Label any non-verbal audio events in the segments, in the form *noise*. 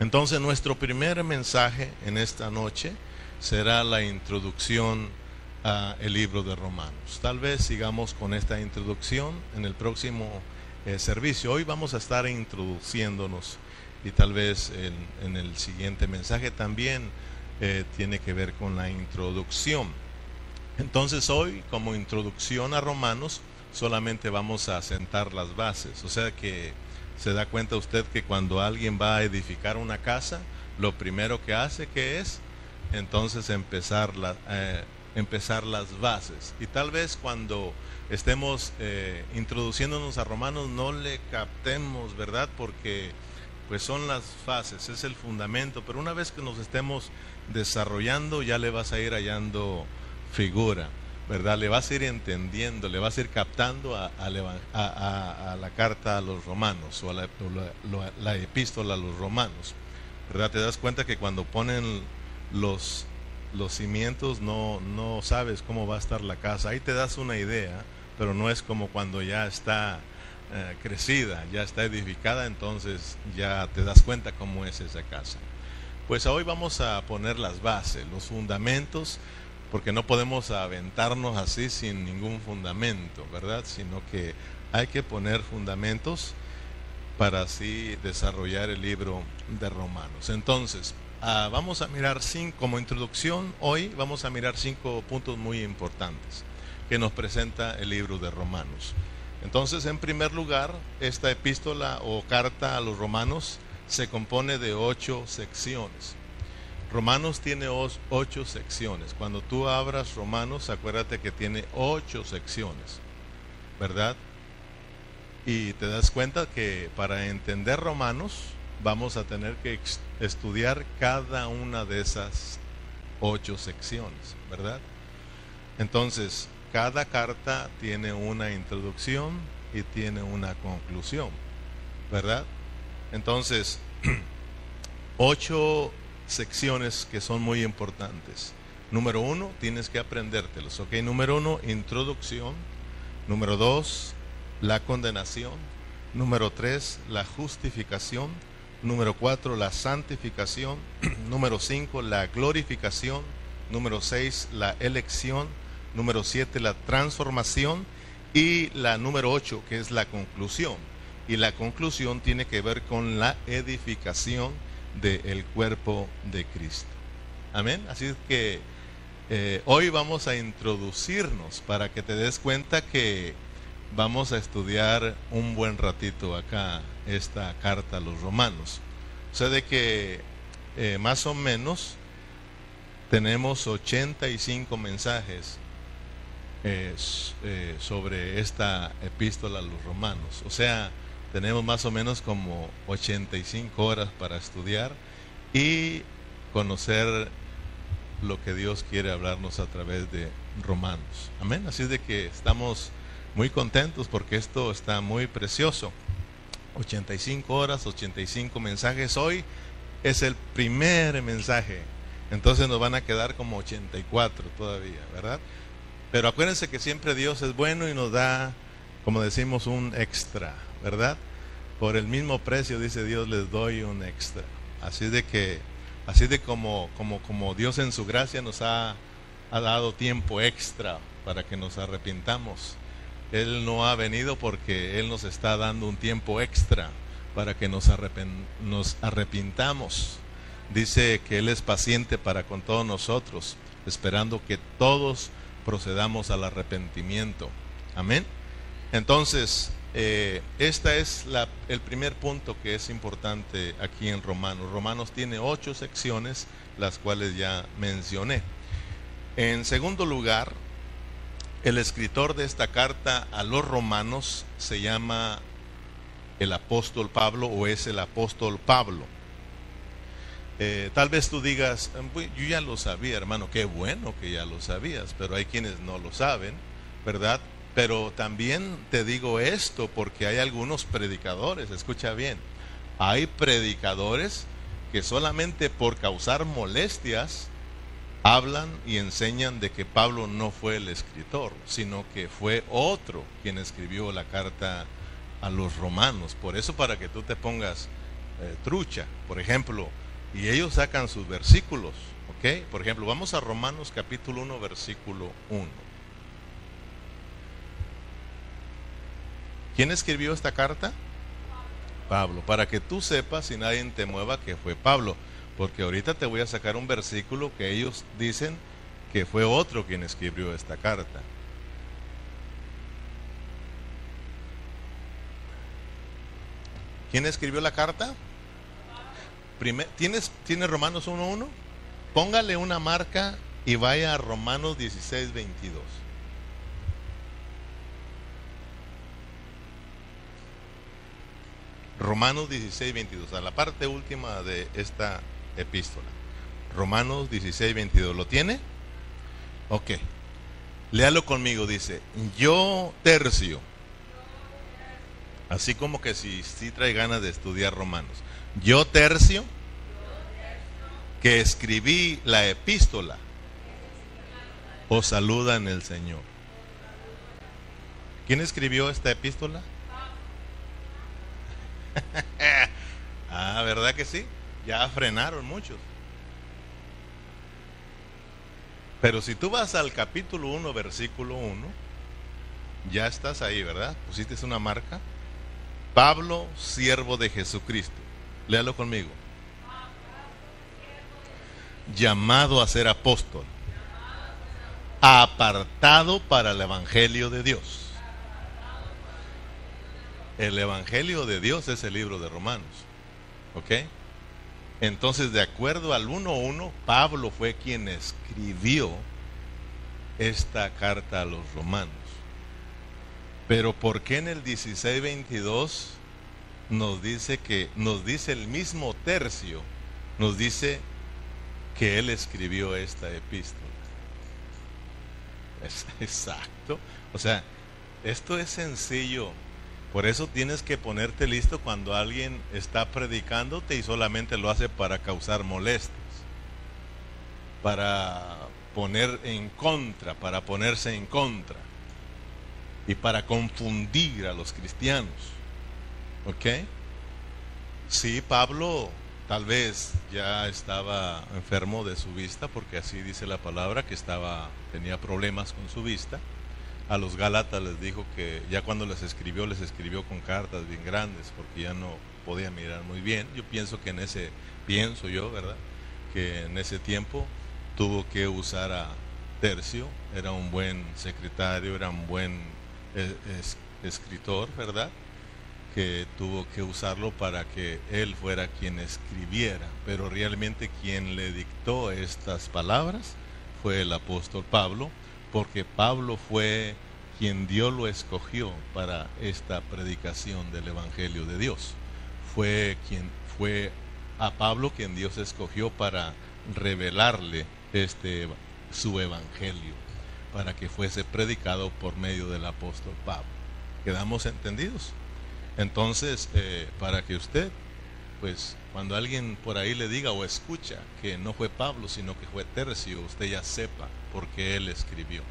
Entonces nuestro primer mensaje en esta noche será la introducción al libro de Romanos. Tal vez sigamos con esta introducción en el próximo eh, servicio. Hoy vamos a estar introduciéndonos y tal vez en, el siguiente mensaje también eh, tiene que ver con la introducción. Entonces hoy como introducción a Romanos solamente vamos a sentar las bases. O sea que se da cuenta usted que cuando alguien va a edificar una casa, lo primero que hace que es entonces empezar, la, eh, empezar las bases. Y tal vez cuando estemos eh, introduciéndonos a Romanos no le captemos, ¿verdad? Porque pues son las fases, es el fundamento, pero una vez que nos estemos desarrollando ya le vas a ir hallando figura. ¿Verdad? Le vas a ir entendiendo, le vas a ir captando a, la carta a los romanos o a la, epístola a los romanos, ¿verdad? Te das cuenta que cuando ponen los, los cimientos no, no sabes cómo va a estar la casa. Ahí te das una idea, pero no es como cuando ya está eh, crecida, ya está edificada, entonces ya te das cuenta cómo es esa casa. Pues hoy vamos a poner las bases, los fundamentos porque no podemos aventarnos así sin ningún fundamento, ¿verdad? Sino que hay que poner fundamentos para así desarrollar el libro de Romanos. Entonces, ah, vamos a mirar cinco, como introducción, hoy vamos a mirar cinco puntos muy importantes que nos presenta el libro de Romanos. Entonces, en primer lugar, esta epístola o carta a los romanos se compone de ocho secciones. Romanos tiene ocho secciones. Cuando tú abras Romanos, acuérdate que tiene ocho secciones, ¿verdad? Y te das cuenta que para entender Romanos vamos a tener que estudiar cada una de esas ocho secciones, ¿verdad? Entonces, cada carta tiene una introducción y tiene una conclusión, ¿verdad? Entonces, *clears throat* ocho secciones que son muy importantes. Número uno, tienes que aprendértelos. Ok, número uno, introducción. Número dos, la condenación. Número tres, la justificación. Número cuatro, la santificación. *clears throat* Número cinco, la glorificación. Número seis, la elección. Número siete, la transformación. Y la número ocho, que es la conclusión. Y la conclusión tiene que ver con la edificación del cuerpo de Cristo. Amén. Así que eh, hoy vamos a introducirnos para que te des cuenta que vamos a estudiar un buen ratito acá esta carta a los romanos. O sea, de que eh, más o menos tenemos 85 mensajes eh, sobre esta epístola a los romanos. O sea, tenemos más o menos como 85 horas para estudiar y conocer lo que Dios quiere hablarnos a través de Romanos. Amén. Así de que estamos muy contentos porque esto está muy precioso. 85 horas, 85 mensajes. Hoy es el primer mensaje. Entonces nos van a quedar como 84 todavía, ¿verdad? Pero acuérdense que siempre Dios es bueno y nos da, como decimos, un extra. ¿Verdad? Por el mismo precio, dice Dios, les doy un extra. Así de que, así de como, como, como Dios en su gracia nos ha, ha dado tiempo extra para que nos arrepintamos. Él no ha venido porque Él nos está dando un tiempo extra para que nos, nos arrepintamos. Dice que Él es paciente para con todos nosotros, esperando que todos procedamos al arrepentimiento. Amén. Entonces, este es el primer punto que es importante aquí en Romanos. Romanos tiene ocho secciones, las cuales ya mencioné. En segundo lugar, el escritor de esta carta a los romanos se llama el apóstol Pablo o es el apóstol Pablo. Eh, tal vez tú digas, yo ya lo sabía, hermano, qué bueno que ya lo sabías, pero hay quienes no lo saben, ¿verdad? Pero también te digo esto porque hay algunos predicadores, escucha bien, hay predicadores que solamente por causar molestias hablan y enseñan de que Pablo no fue el escritor, sino que fue otro quien escribió la carta a los romanos. Por eso para que tú te pongas eh, trucha, por ejemplo, y ellos sacan sus versículos, ¿ok? Por ejemplo, vamos a Romanos capítulo 1, versículo 1. ¿Quién escribió esta carta? Pablo, para que tú sepas y nadie te mueva que fue Pablo, porque ahorita te voy a sacar un versículo que ellos dicen que fue otro quien escribió esta carta. ¿Quién escribió la carta? ¿tienes, ¿Tienes Romanos 1.1? Póngale una marca y vaya a Romanos 16.22. Romanos 16.22, a la parte última de esta epístola. Romanos 16.22, ¿lo tiene? Ok. Léalo conmigo, dice, yo tercio Así como que si, si trae ganas de estudiar Romanos. Yo tercio, que escribí la epístola, os saluda en el Señor. ¿Quién escribió esta epístola? *laughs* ah, ¿verdad que sí? Ya frenaron muchos. Pero si tú vas al capítulo 1, versículo 1, ya estás ahí, ¿verdad? Pusiste una marca. Pablo, siervo de Jesucristo. Léalo conmigo. Llamado a ser apóstol. Apartado para el Evangelio de Dios. El Evangelio de Dios es el libro de Romanos. ¿Ok? Entonces, de acuerdo al 1.1, Pablo fue quien escribió esta carta a los romanos. Pero ¿por qué en el 16:22 nos dice que nos dice el mismo tercio, nos dice que él escribió esta epístola? Es, *laughs* exacto. O sea, esto es sencillo. Por eso tienes que ponerte listo cuando alguien está predicándote y solamente lo hace para causar molestias, para poner en contra, para ponerse en contra y para confundir a los cristianos. ¿Ok? Sí, Pablo tal vez ya estaba enfermo de su vista, porque así dice la palabra, que estaba, tenía problemas con su vista. A los Gálatas les dijo que ya cuando les escribió, les escribió con cartas bien grandes, porque ya no podía mirar muy bien. Yo pienso que en ese, pienso yo, ¿verdad? Que en ese tiempo tuvo que usar a Tercio, era un buen secretario, era un buen es, escritor, ¿verdad? Que tuvo que usarlo para que él fuera quien escribiera, pero realmente quien le dictó estas palabras fue el apóstol Pablo, porque Pablo fue quien Dios lo escogió para esta predicación del Evangelio de Dios. Fue quien fue a Pablo quien Dios escogió para revelarle este su evangelio para que fuese predicado por medio del apóstol Pablo. ¿Quedamos entendidos? Entonces, eh, para que usted, pues, cuando alguien por ahí le diga o escucha que no fue Pablo, sino que fue Tercio, usted ya sepa por qué él escribió.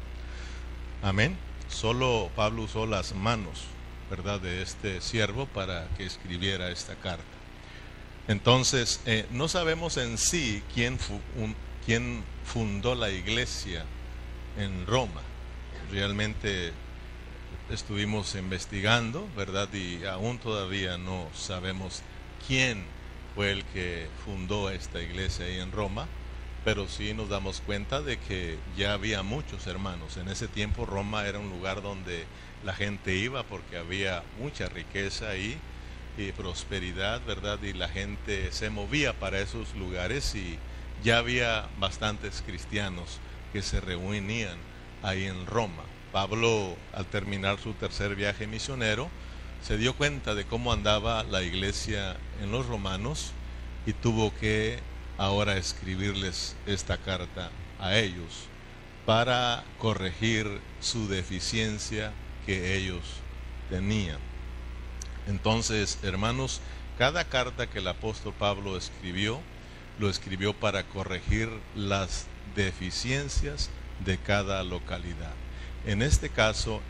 Amén. Solo Pablo usó las manos, ¿verdad?, de este siervo para que escribiera esta carta. Entonces, eh, no sabemos en sí quién, quién fundó la iglesia en Roma. Realmente estuvimos investigando, ¿verdad? Y aún todavía no sabemos quién fue el que fundó esta iglesia ahí en Roma, pero sí nos damos cuenta de que ya había muchos hermanos. En ese tiempo Roma era un lugar donde la gente iba porque había mucha riqueza y prosperidad, ¿verdad? Y la gente se movía para esos lugares y ya había bastantes cristianos que se reunían ahí en Roma. Pablo, al terminar su tercer viaje misionero, se dio cuenta de cómo andaba la iglesia en los romanos y tuvo que ahora escribirles esta carta a ellos para corregir su deficiencia que ellos tenían. Entonces, hermanos, cada carta que el apóstol Pablo escribió, lo escribió para corregir las deficiencias de cada localidad. En este caso,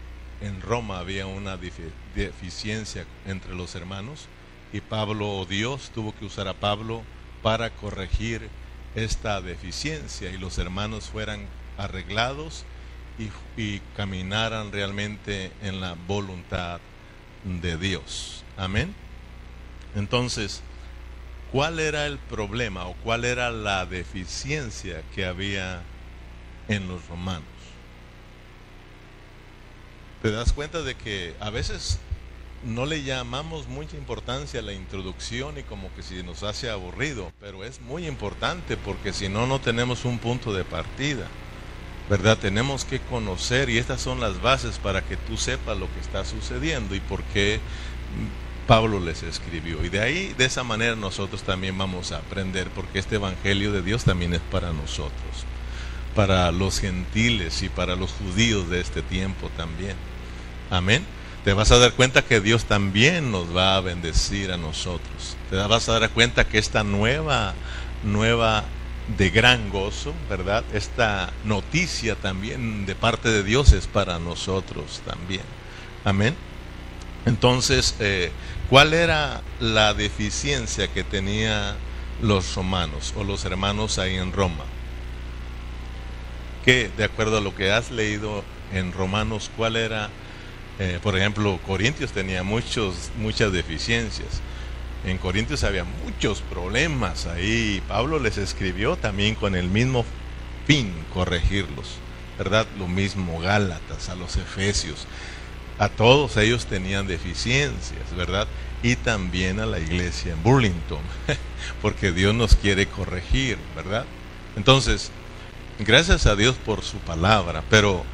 en Roma había una deficiencia entre los hermanos y Pablo o Dios tuvo que usar a Pablo para corregir esta deficiencia y los hermanos fueran arreglados y, y caminaran realmente en la voluntad de Dios. Amén. Entonces, ¿cuál era el problema o cuál era la deficiencia que había en los romanos? Te das cuenta de que a veces no le llamamos mucha importancia a la introducción y como que si nos hace aburrido, pero es muy importante porque si no, no tenemos un punto de partida. ¿Verdad? Tenemos que conocer y estas son las bases para que tú sepas lo que está sucediendo y por qué Pablo les escribió. Y de ahí, de esa manera nosotros también vamos a aprender porque este Evangelio de Dios también es para nosotros, para los gentiles y para los judíos de este tiempo también. Amén te vas a dar cuenta que Dios también nos va a bendecir a nosotros. Te vas a dar cuenta que esta nueva, nueva de gran gozo, ¿verdad? Esta noticia también de parte de Dios es para nosotros también. Amén. Entonces, eh, ¿cuál era la deficiencia que tenían los romanos o los hermanos ahí en Roma? De acuerdo a lo que has leído en Romanos, ¿cuál era eh, por ejemplo, Corintios tenía muchos, muchas deficiencias. En Corintios había muchos problemas ahí. Pablo les escribió también con el mismo fin, corregirlos. ¿Verdad? Lo mismo Gálatas, a los Efesios. A todos ellos tenían deficiencias, ¿verdad? Y también a la iglesia en Burlington, *laughs* porque Dios nos quiere corregir, ¿verdad? Entonces, gracias a Dios por su palabra, pero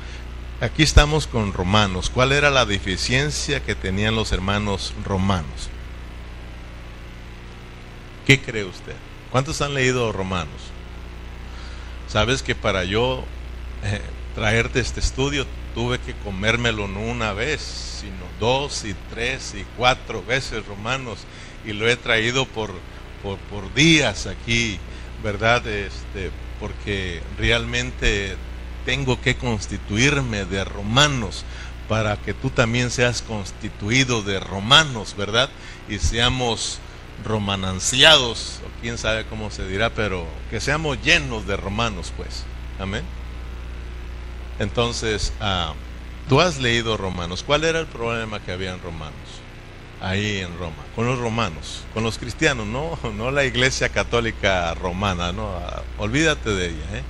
aquí estamos con romanos. ¿Cuál era la deficiencia que tenían los hermanos romanos? ¿Qué cree usted? ¿Cuántos han leído romanos? Sabes que para yo eh, traerte este estudio tuve que comérmelo no una vez, sino dos y tres y cuatro veces romanos y lo he traído por, por, por días aquí, ¿verdad? Este, porque realmente tengo que constituirme de romanos para que tú también seas constituido de romanos, ¿verdad? Y seamos romananciados, o quién sabe cómo se dirá, pero que seamos llenos de romanos, pues. Amén. Entonces, ah, tú has leído Romanos. ¿Cuál era el problema que había en Romanos? Ahí en Roma, con los romanos, con los cristianos, no, *laughs* no la iglesia católica romana, no, ah, olvídate de ella, ¿eh?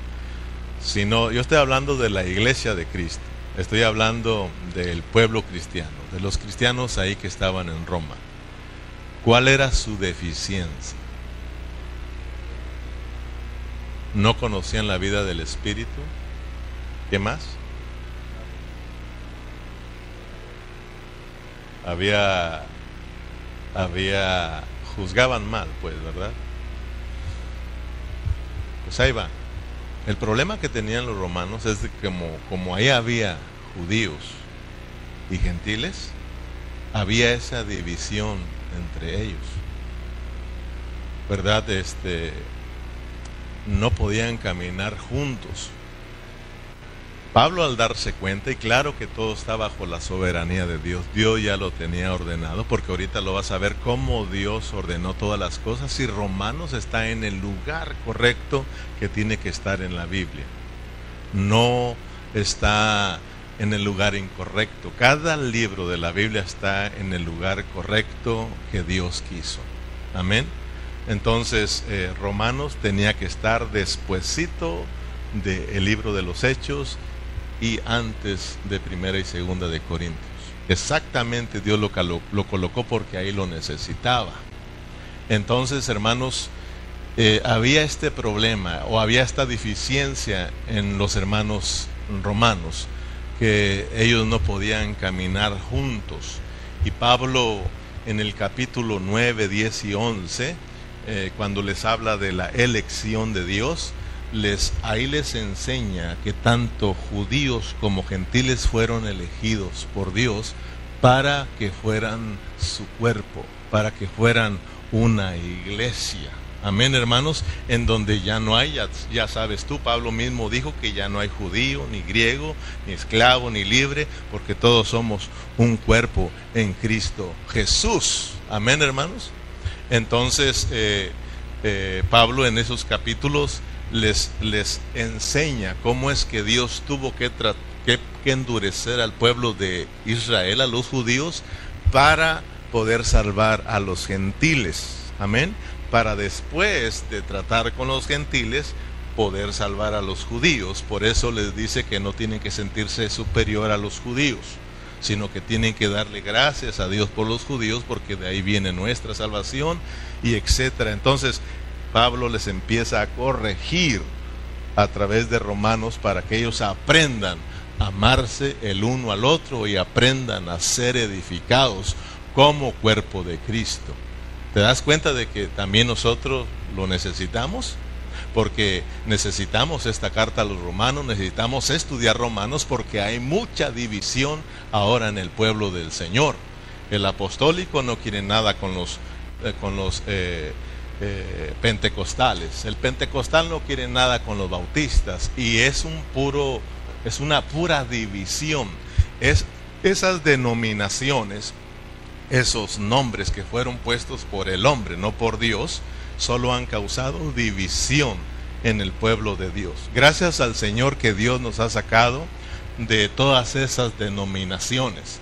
sino yo estoy hablando de la iglesia de Cristo, estoy hablando del pueblo cristiano, de los cristianos ahí que estaban en Roma. ¿Cuál era su deficiencia? ¿No conocían la vida del Espíritu? ¿Qué más? Había, había, juzgaban mal, pues, ¿verdad? Pues ahí va. El problema que tenían los romanos es que como, como ahí había judíos y gentiles, había esa división entre ellos. ¿Verdad? Este no podían caminar juntos. Pablo al darse cuenta, y claro que todo está bajo la soberanía de Dios, Dios ya lo tenía ordenado, porque ahorita lo vas a ver cómo Dios ordenó todas las cosas y Romanos está en el lugar correcto que tiene que estar en la Biblia. No está en el lugar incorrecto. Cada libro de la Biblia está en el lugar correcto que Dios quiso. Amén. Entonces, eh, Romanos tenía que estar despuesito del libro de los Hechos y antes de primera y segunda de Corintios. Exactamente Dios lo, lo colocó porque ahí lo necesitaba. Entonces, hermanos, eh, había este problema o había esta deficiencia en los hermanos romanos, que ellos no podían caminar juntos. Y Pablo en el capítulo 9, 10 y 11, eh, cuando les habla de la elección de Dios, les, ahí les enseña que tanto judíos como gentiles fueron elegidos por Dios para que fueran su cuerpo, para que fueran una iglesia. Amén, hermanos, en donde ya no hay, ya, sabes tú, Pablo mismo dijo que ya no hay judío, ni griego, ni esclavo, ni libre, porque todos somos un cuerpo en Cristo Jesús. Amén, hermanos. Entonces, eh, eh, Pablo en esos capítulos les, les enseña cómo es que Dios tuvo que, que, que endurecer al pueblo de Israel, a los judíos, para poder salvar a los gentiles. Amén para después de tratar con los gentiles poder salvar a los judíos. Por eso les dice que no tienen que sentirse superior a los judíos, sino que tienen que darle gracias a Dios por los judíos porque de ahí viene nuestra salvación y etcétera. Entonces, Pablo les empieza a corregir a través de Romanos para que ellos aprendan a amarse el uno al otro y aprendan a ser edificados como cuerpo de Cristo. ¿Te das cuenta de que también nosotros lo necesitamos? Porque necesitamos esta carta a los romanos, necesitamos estudiar romanos porque hay mucha división ahora en el pueblo del Señor. El apostólico no quiere nada con los, eh, con los eh, eh, pentecostales. El pentecostal no quiere nada con los bautistas y es un puro, es una pura división. Es esas denominaciones esos nombres que fueron puestos por el hombre, no por Dios, solo han causado división en el pueblo de Dios. Gracias al Señor que Dios nos ha sacado de todas esas denominaciones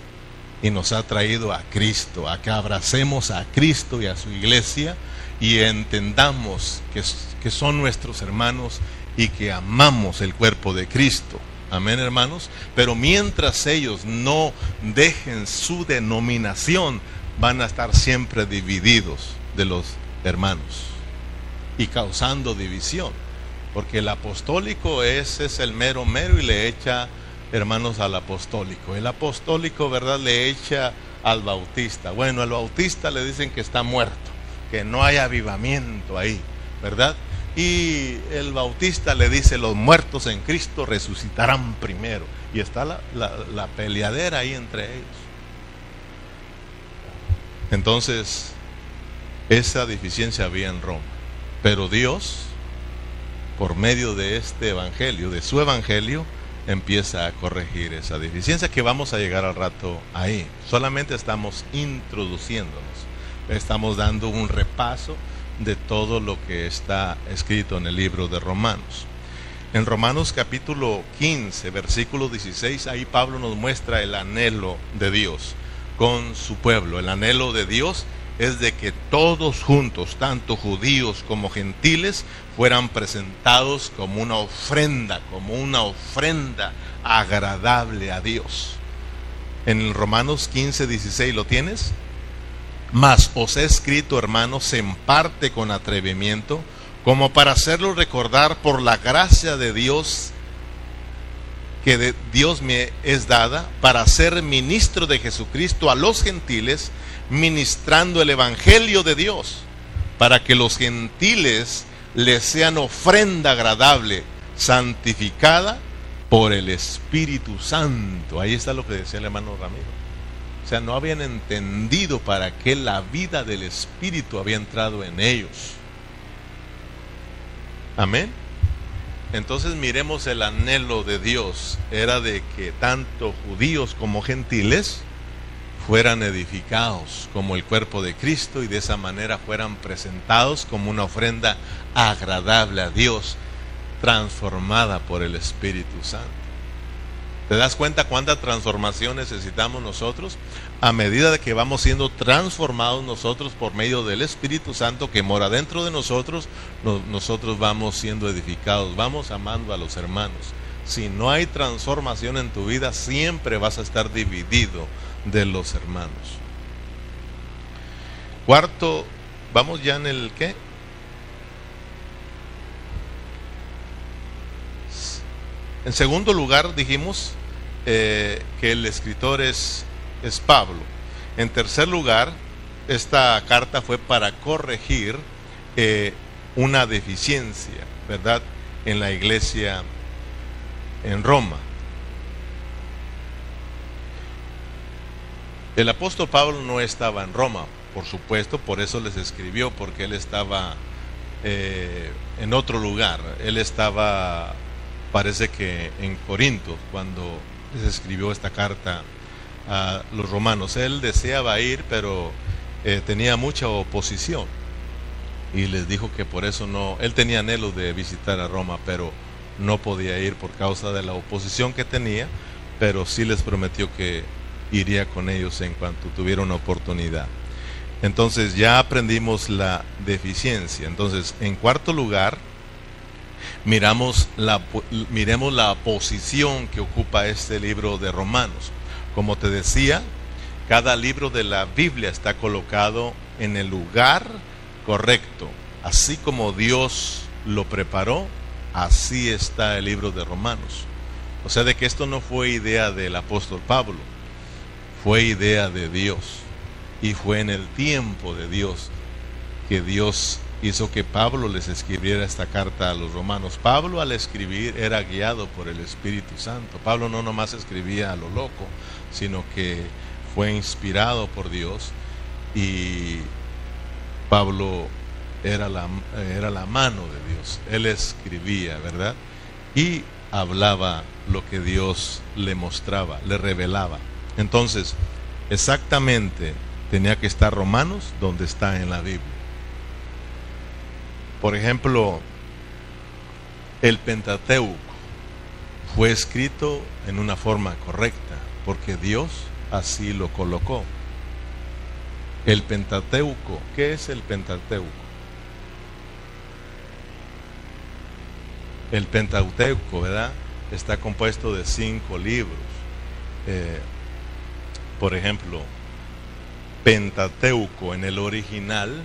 y nos ha traído a Cristo, a que abracemos a Cristo y a su iglesia y entendamos que, son nuestros hermanos y que amamos el cuerpo de Cristo. Amén, hermanos. Pero mientras ellos no dejen su denominación, van a estar siempre divididos de los hermanos y causando división. Porque el apostólico ese es el mero mero y le echa hermanos al apostólico. El apostólico, ¿verdad? Le echa al bautista. Bueno, al bautista le dicen que está muerto, que no hay avivamiento ahí, ¿verdad? Y el bautista le dice, los muertos en Cristo resucitarán primero. Y está la, la, peleadera ahí entre ellos. Entonces, esa deficiencia había en Roma. Pero Dios, por medio de este evangelio, de su evangelio, empieza a corregir esa deficiencia que vamos a llegar al rato ahí. Solamente estamos introduciéndonos. Estamos dando un repaso de todo lo que está escrito en el libro de Romanos. En Romanos capítulo 15, versículo 16, ahí Pablo nos muestra el anhelo de Dios con su pueblo. El anhelo de Dios es de que todos juntos, tanto judíos como gentiles, fueran presentados como una ofrenda, como una ofrenda agradable a Dios. En Romanos 15, 16, ¿lo tienes? Mas os he escrito, hermanos, en parte con atrevimiento, como para hacerlo recordar por la gracia de Dios que de Dios me es dada para ser ministro de Jesucristo a los gentiles, ministrando el Evangelio de Dios, para que los gentiles les sean ofrenda agradable, santificada por el Espíritu Santo. Ahí está lo que decía el hermano Ramiro sea, no habían entendido para qué la vida del Espíritu había entrado en ellos. Amén. Entonces miremos el anhelo de Dios. Era de que tanto judíos como gentiles fueran edificados como el cuerpo de Cristo y de esa manera fueran presentados como una ofrenda agradable a Dios, transformada por el Espíritu Santo. ¿Te das cuenta cuánta transformación necesitamos nosotros? A medida de que vamos siendo transformados nosotros por medio del Espíritu Santo que mora dentro de nosotros, nosotros vamos siendo edificados, vamos amando a los hermanos. Si no hay transformación en tu vida, siempre vas a estar dividido de los hermanos. Cuarto, vamos ya en el qué? En segundo lugar, dijimos eh, que el escritor es, es Pablo. En tercer lugar, esta carta fue para corregir eh, una deficiencia, ¿verdad?, en la iglesia en Roma. El apóstol Pablo no estaba en Roma, por supuesto, por eso les escribió, porque él estaba eh, en otro lugar. Él estaba, parece que en Corinto, cuando se escribió esta carta a los romanos. Él deseaba ir, pero eh, tenía mucha oposición. Y les dijo que por eso no, él tenía anhelo de visitar a Roma, pero no podía ir por causa de la oposición que tenía, pero sí les prometió que iría con ellos en cuanto tuviera una oportunidad. Entonces ya aprendimos la deficiencia. Entonces, en cuarto lugar, miramos la, miremos la posición que ocupa este libro de Romanos. Como te decía, cada libro de la Biblia está colocado en el lugar correcto. Así como Dios lo preparó, así está el libro de Romanos. O sea, de que esto no fue idea del apóstol Pablo, fue idea de Dios. Y fue en el tiempo de Dios que Dios hizo que Pablo les escribiera esta carta a los romanos. Pablo al escribir era guiado por el Espíritu Santo. Pablo no nomás escribía a lo loco, sino que fue inspirado por Dios y Pablo era la, era la mano de Dios. Él escribía, ¿verdad? Y hablaba lo que Dios le mostraba, le revelaba. Entonces, exactamente tenía que estar Romanos donde está en la Biblia. Por ejemplo, el Pentateuco fue escrito en una forma correcta, porque Dios así lo colocó. El Pentateuco, ¿qué es el Pentateuco? El Pentateuco, ¿verdad? Está compuesto de cinco libros. Eh, por ejemplo, Pentateuco en el original,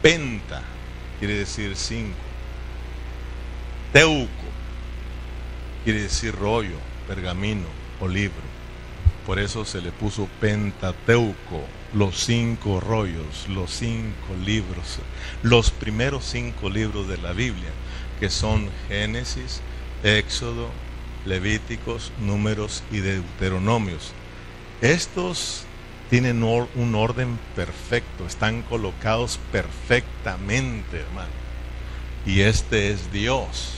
penta quiere decir cinco. Teuco quiere decir rollo, pergamino o libro. Por eso se le puso Pentateuco, los cinco rollos, los cinco libros, los primeros cinco libros de la Biblia, que son Génesis, Éxodo, Levíticos, Números y Deuteronomios. Estos tienen un orden perfecto, están colocados perfectamente, hermano. Y este es Dios.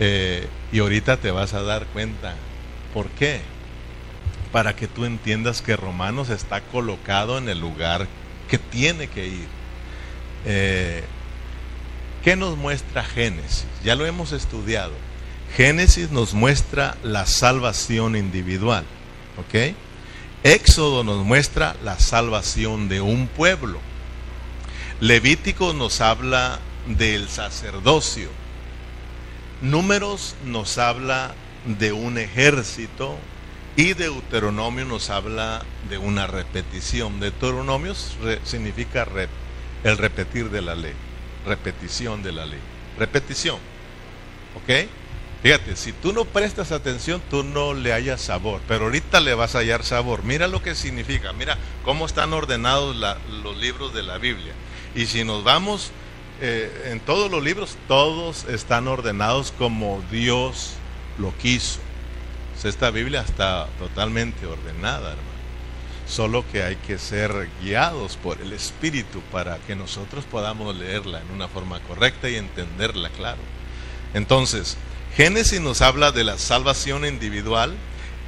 Eh, y ahorita te vas a dar cuenta. ¿Por qué? Para que tú entiendas que Romanos está colocado en el lugar que tiene que ir. Eh, ¿Qué nos muestra Génesis? Ya lo hemos estudiado. Génesis nos muestra la salvación individual. ¿Ok? Éxodo nos muestra la salvación de un pueblo. Levítico nos habla del sacerdocio. Números nos habla de un ejército y Deuteronomio nos habla de una repetición. Deuteronomio significa el repetir de la ley, repetición de la ley, repetición. ¿Ok? Fíjate, si tú no prestas atención, tú no le hayas sabor, pero ahorita le vas a hallar sabor. Mira lo que significa, mira cómo están ordenados los libros de la Biblia. Y si nos vamos eh, en todos los libros, todos están ordenados como Dios lo quiso. esta Biblia está totalmente ordenada, hermano. Solo que hay que ser guiados por el Espíritu para que nosotros podamos leerla en una forma correcta y entenderla, claro. Entonces, Génesis nos habla de la salvación individual,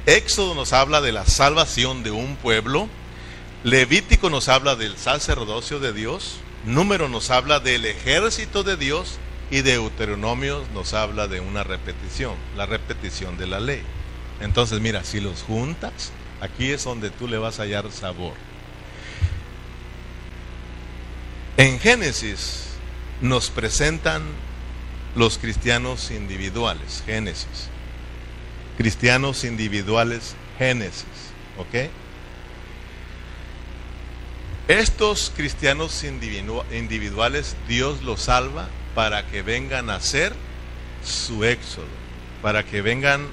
Éxodo nos habla de la salvación de un pueblo, Levítico nos habla del sacerdocio de Dios, Número nos habla del ejército de Dios y Deuteronomio nos habla de una repetición, la repetición de la ley. Entonces mira, si los juntas, aquí es donde tú le vas a hallar sabor. En Génesis nos presentan los cristianos individuales, Génesis. Cristianos individuales, Génesis. ¿Ok? Estos cristianos individuales Dios los salva para que vengan a ser su éxodo, para que vengan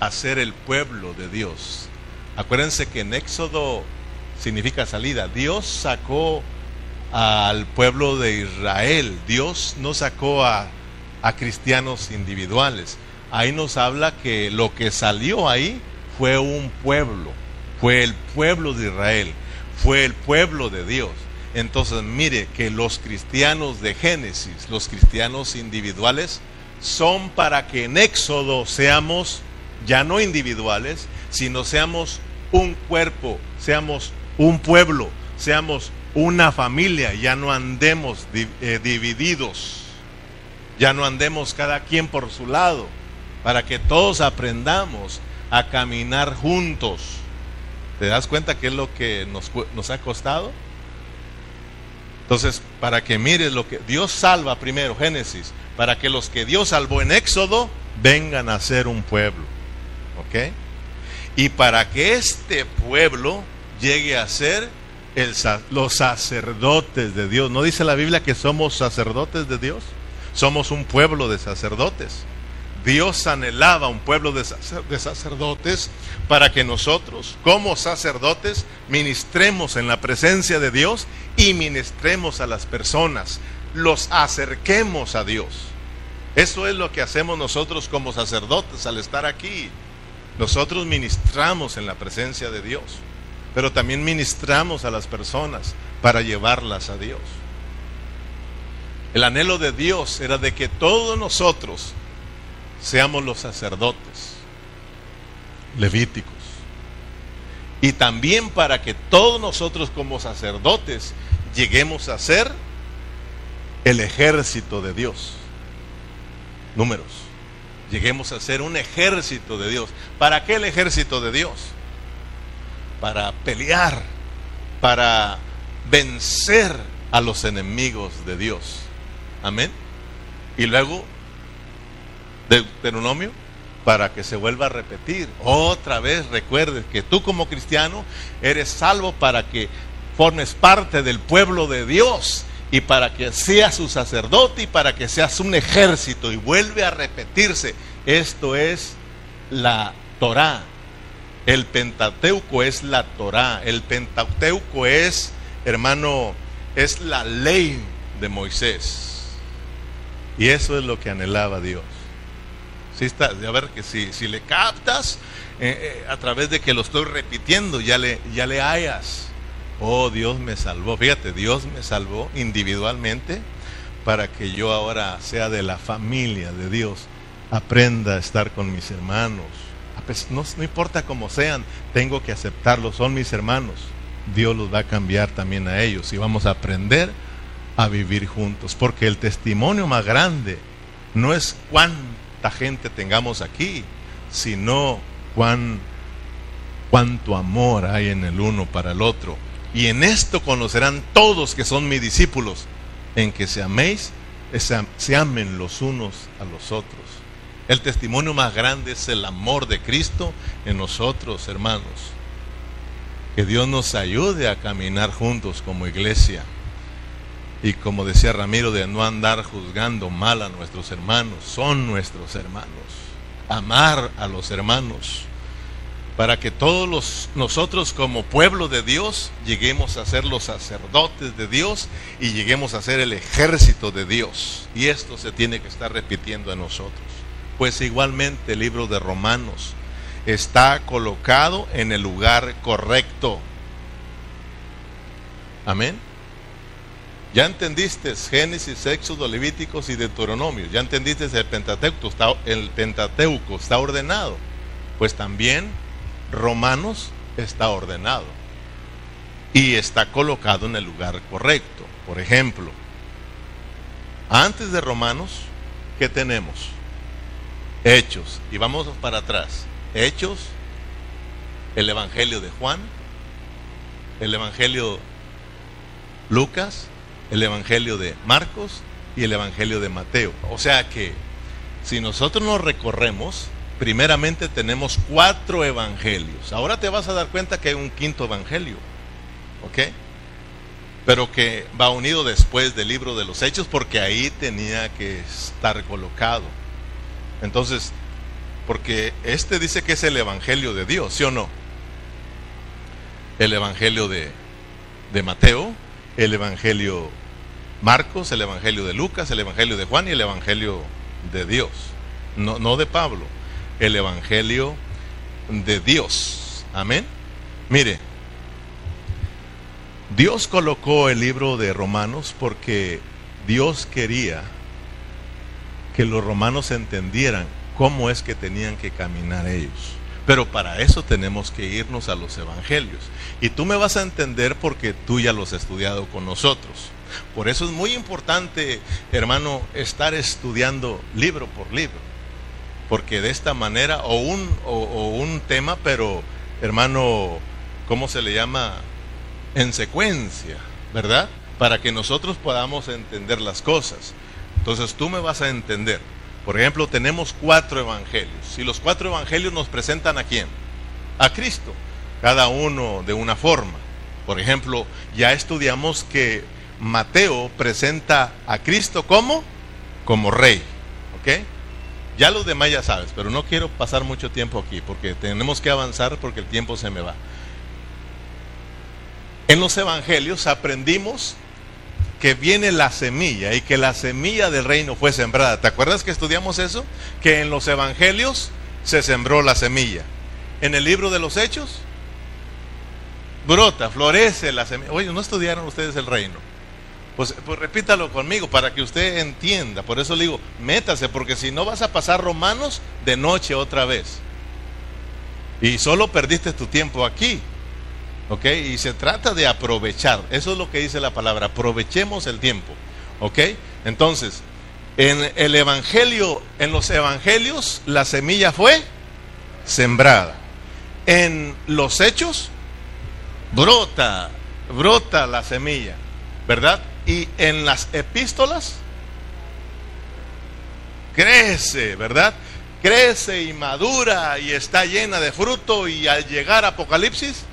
a ser el pueblo de Dios. Acuérdense que en éxodo significa salida. Dios sacó al pueblo de Israel. Dios no sacó a a cristianos individuales. Ahí nos habla que lo que salió ahí fue un pueblo, fue el pueblo de Israel, fue el pueblo de Dios. Entonces, mire que los cristianos de Génesis, los cristianos individuales, son para que en Éxodo seamos ya no individuales, sino seamos un cuerpo, seamos un pueblo, seamos una familia, ya no andemos eh, divididos, ya no andemos cada quien por su lado, para que todos aprendamos a caminar juntos. ¿Te das cuenta qué es lo que nos, ha costado? Entonces, para que mires lo que Dios salva primero, Génesis, para que los que Dios salvó en Éxodo vengan a ser un pueblo. ¿Ok? Y para que este pueblo llegue a ser los sacerdotes de Dios. ¿No dice la Biblia que somos sacerdotes de Dios? Somos un pueblo de sacerdotes. Dios anhelaba un pueblo de, sacerdotes para que nosotros, como sacerdotes, ministremos en la presencia de Dios y ministremos a las personas, los acerquemos a Dios. Eso es lo que hacemos nosotros como sacerdotes al estar aquí. Nosotros ministramos en la presencia de Dios, pero también ministramos a las personas para llevarlas a Dios. El anhelo de Dios era de que todos nosotros seamos los sacerdotes levíticos. Y también para que todos nosotros como sacerdotes lleguemos a ser el ejército de Dios. Números. Lleguemos a ser un ejército de Dios. ¿Para qué el ejército de Dios? Para pelear, para vencer a los enemigos de Dios. Amén. Y luego Deuteronomio para que se vuelva a repetir. Otra vez recuerdes que tú como cristiano eres salvo para que formes parte del pueblo de Dios y para que seas su sacerdote y para que seas un ejército y vuelve a repetirse. Esto es la Torá. El Pentateuco es la Torá. El Pentateuco es, hermano, es la ley de Moisés. Y eso es lo que anhelaba Dios. Si está, a ver que si, si le captas eh, eh, a través de que lo estoy repitiendo, ya le, ya le hayas. Oh, Dios me salvó. Fíjate, Dios me salvó individualmente para que yo ahora sea de la familia de Dios. Aprenda a estar con mis hermanos. No, no importa cómo sean, tengo que aceptarlos. Son mis hermanos. Dios los va a cambiar también a ellos y vamos a aprender a vivir juntos. Porque el testimonio más grande no es cuán gente tengamos aquí, sino cuán, cuánto amor hay en el uno para el otro. Y en esto conocerán todos que son mis discípulos, en que se améis, se amen los unos a los otros. El testimonio más grande es el amor de Cristo en nosotros, hermanos. Que Dios nos ayude a caminar juntos como iglesia. Y como decía Ramiro, de no andar juzgando mal a nuestros hermanos, son nuestros hermanos. Amar a los hermanos. Para que todos los, nosotros como pueblo de Dios lleguemos a ser los sacerdotes de Dios y lleguemos a ser el ejército de Dios. Y esto se tiene que estar repitiendo a nosotros. Pues igualmente el libro de Romanos está colocado en el lugar correcto. Amén. Ya entendiste Génesis, Éxodo, Levíticos y Deuteronomio. Ya entendiste el Pentateuco, está, el Pentateuco está ordenado. Pues también Romanos está ordenado. Y está colocado en el lugar correcto. Por ejemplo, antes de Romanos, ¿qué tenemos? Hechos. Y vamos para atrás. Hechos, el Evangelio de Juan, el Evangelio Lucas, el Evangelio de Marcos y el Evangelio de Mateo. O sea que si nosotros nos recorremos, primeramente tenemos cuatro evangelios. Ahora te vas a dar cuenta que hay un quinto evangelio, ¿ok? Pero que va unido después del libro de los Hechos porque ahí tenía que estar colocado. Entonces, porque este dice que es el evangelio de Dios, ¿sí o no? El evangelio de, de Mateo, el Evangelio Marcos, el Evangelio de Lucas, el Evangelio de Juan y el Evangelio de Dios. No, no de Pablo, el Evangelio de Dios. Amén. Mire, Dios colocó el libro de Romanos porque Dios quería que los romanos entendieran cómo es que tenían que caminar ellos. Pero para eso tenemos que irnos a los evangelios. Y tú me vas a entender porque tú ya los has estudiado con nosotros. Por eso es muy importante, hermano, estar estudiando libro por libro. Porque de esta manera, o un, o, un tema, pero hermano, ¿cómo se le llama? En secuencia, ¿verdad? Para que nosotros podamos entender las cosas. Entonces tú me vas a entender. Por ejemplo, tenemos cuatro evangelios. Y los cuatro evangelios nos presentan a quién? A Cristo. Cada uno de una forma. Por ejemplo, ya estudiamos que Mateo presenta a Cristo como como rey, ¿ok? Ya los demás ya sabes, pero no quiero pasar mucho tiempo aquí porque tenemos que avanzar porque el tiempo se me va. En los evangelios aprendimos que viene la semilla y que la semilla del reino fue sembrada. ¿Te acuerdas que estudiamos eso? Que en los evangelios se sembró la semilla. En el libro de los hechos brota, florece la semilla. Oye, ¿no estudiaron ustedes el reino? Pues, pues repítalo conmigo para que usted entienda. Por eso le digo, métase, porque si no vas a pasar romanos de noche otra vez. Y solo perdiste tu tiempo aquí. ¿Ok? Y se trata de aprovechar. Eso es lo que dice la palabra. Aprovechemos el tiempo. ¿Ok? Entonces, en el Evangelio, en los Evangelios, la semilla fue sembrada. En los hechos, brota, brota la semilla. ¿Verdad? y en las epístolas crece, ¿verdad? Crece y madura y está llena de fruto y al llegar a Apocalipsis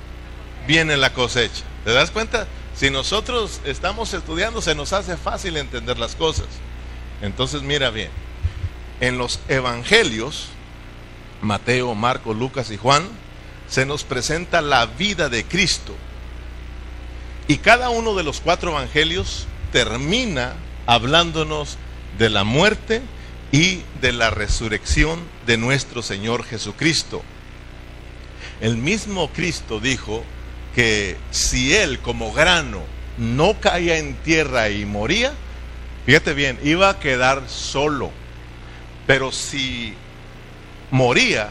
viene la cosecha. ¿Te das cuenta? Si nosotros estamos estudiando se nos hace fácil entender las cosas. Entonces mira bien, en los evangelios, Mateo, Marco, Lucas y Juan, se nos presenta la vida de Cristo y cada uno de los cuatro evangelios termina hablándonos de la muerte y de la resurrección de nuestro Señor Jesucristo. El mismo Cristo dijo que si Él como grano no caía en tierra y moría, fíjate bien, iba a quedar solo. Pero si moría,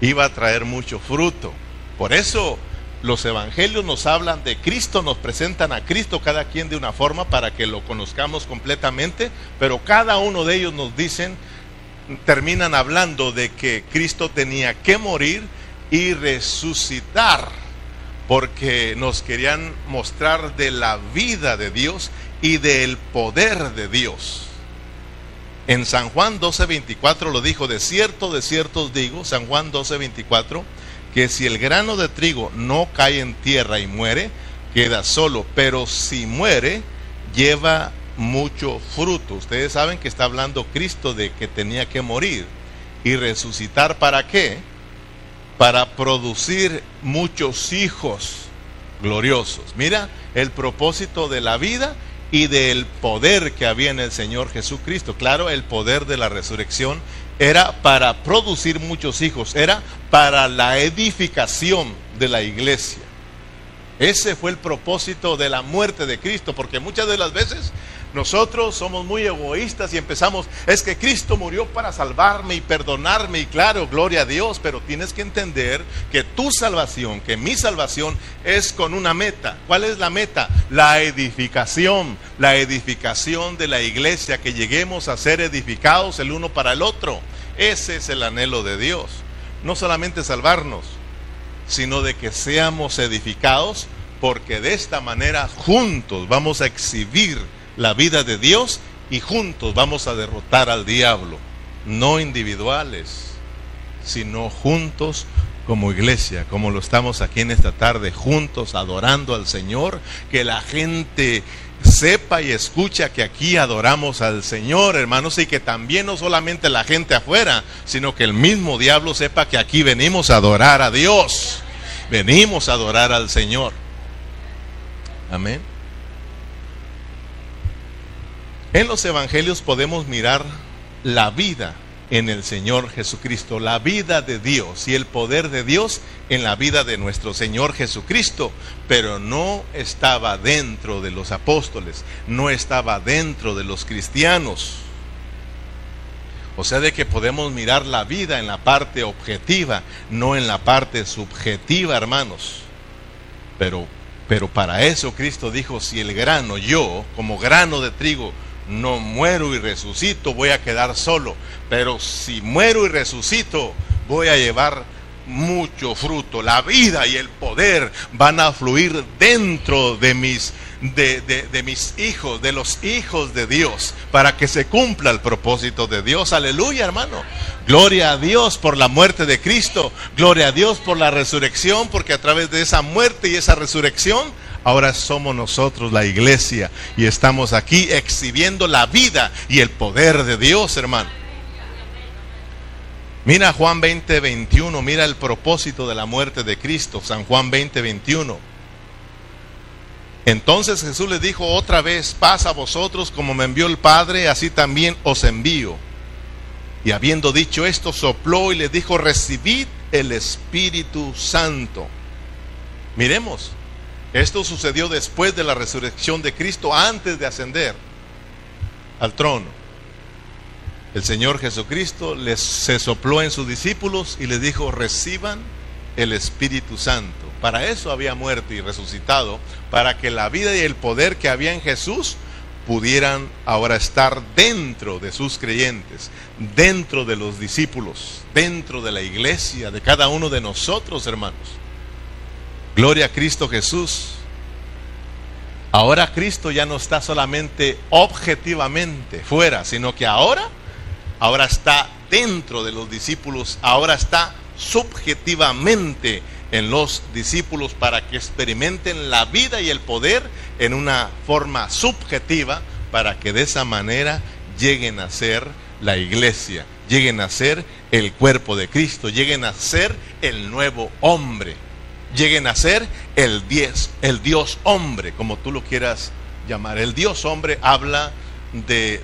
iba a traer mucho fruto. Por eso los evangelios nos hablan de Cristo, nos presentan a Cristo cada quien de una forma para que lo conozcamos completamente, pero cada uno de ellos nos dicen, terminan hablando de que Cristo tenía que morir y resucitar, porque nos querían mostrar de la vida de Dios y del poder de Dios. En San Juan 12:24 lo dijo, de cierto, de cierto digo, San Juan 12:24, que si el grano de trigo no cae en tierra y muere, queda solo, pero si muere, lleva mucho fruto. Ustedes saben que está hablando Cristo de que tenía que morir y resucitar para qué? Para producir muchos hijos gloriosos. Mira el propósito de la vida y del poder que había en el Señor Jesucristo. Claro, el poder de la resurrección era para producir muchos hijos, era para la edificación de la iglesia. Ese fue el propósito de la muerte de Cristo, porque muchas de las veces nosotros somos muy egoístas y empezamos, es que Cristo murió para salvarme y perdonarme y claro, gloria a Dios, pero tienes que entender que tu salvación, que mi salvación es con una meta. ¿Cuál es la meta? La edificación, la edificación de la iglesia, que lleguemos a ser edificados el uno para el otro. Ese es el anhelo de Dios. No solamente salvarnos, sino de que seamos edificados, porque de esta manera juntos vamos a exhibir la vida de Dios y juntos vamos a derrotar al diablo, no individuales, sino juntos como iglesia, como lo estamos aquí en esta tarde, juntos adorando al Señor, que la gente sepa y escucha que aquí adoramos al Señor, hermanos, y que también no solamente la gente afuera, sino que el mismo diablo sepa que aquí venimos a adorar a Dios, venimos a adorar al Señor. Amén. En los evangelios podemos mirar la vida en el Señor Jesucristo, la vida de Dios y el poder de Dios en la vida de nuestro Señor Jesucristo, pero no estaba dentro de los apóstoles, no estaba dentro de los cristianos. O sea, de que podemos mirar la vida en la parte objetiva, no en la parte subjetiva, hermanos. Pero, pero para eso Cristo dijo, si el grano, yo, como grano de trigo, no muero y resucito, voy a quedar solo. Pero si muero y resucito, voy a llevar mucho fruto. La vida y el poder van a fluir dentro de mis, de, de, mis hijos, de los hijos de Dios, para que se cumpla el propósito de Dios. Aleluya, hermano. Gloria a Dios por la muerte de Cristo. Gloria a Dios por la resurrección, porque a través de esa muerte y esa resurrección Ahora somos nosotros la iglesia y estamos aquí exhibiendo la vida y el poder de Dios, hermano. Mira Juan 20, 21, mira el propósito de la muerte de Cristo, San Juan 20, 21. Entonces Jesús les dijo otra vez, pasa a vosotros como me envió el Padre, así también os envío. Y habiendo dicho esto, sopló y les dijo, recibid el Espíritu Santo. Miremos, esto sucedió después de la resurrección de Cristo, antes de ascender al trono. El Señor Jesucristo les se sopló en sus discípulos y les dijo, reciban el Espíritu Santo. Para eso había muerto y resucitado, para que la vida y el poder que había en Jesús pudieran ahora estar dentro de sus creyentes, dentro de los discípulos, dentro de la iglesia, de cada uno de nosotros, hermanos. Gloria a Cristo Jesús. Ahora Cristo ya no está solamente objetivamente fuera, sino que ahora, ahora está dentro de los discípulos, ahora está subjetivamente en los discípulos para que experimenten la vida y el poder en una forma subjetiva, para que de esa manera lleguen a ser la iglesia, lleguen a ser el cuerpo de Cristo, lleguen a ser el nuevo hombre lleguen a ser el, diez, el Dios hombre, como tú lo quieras llamar. El Dios hombre habla de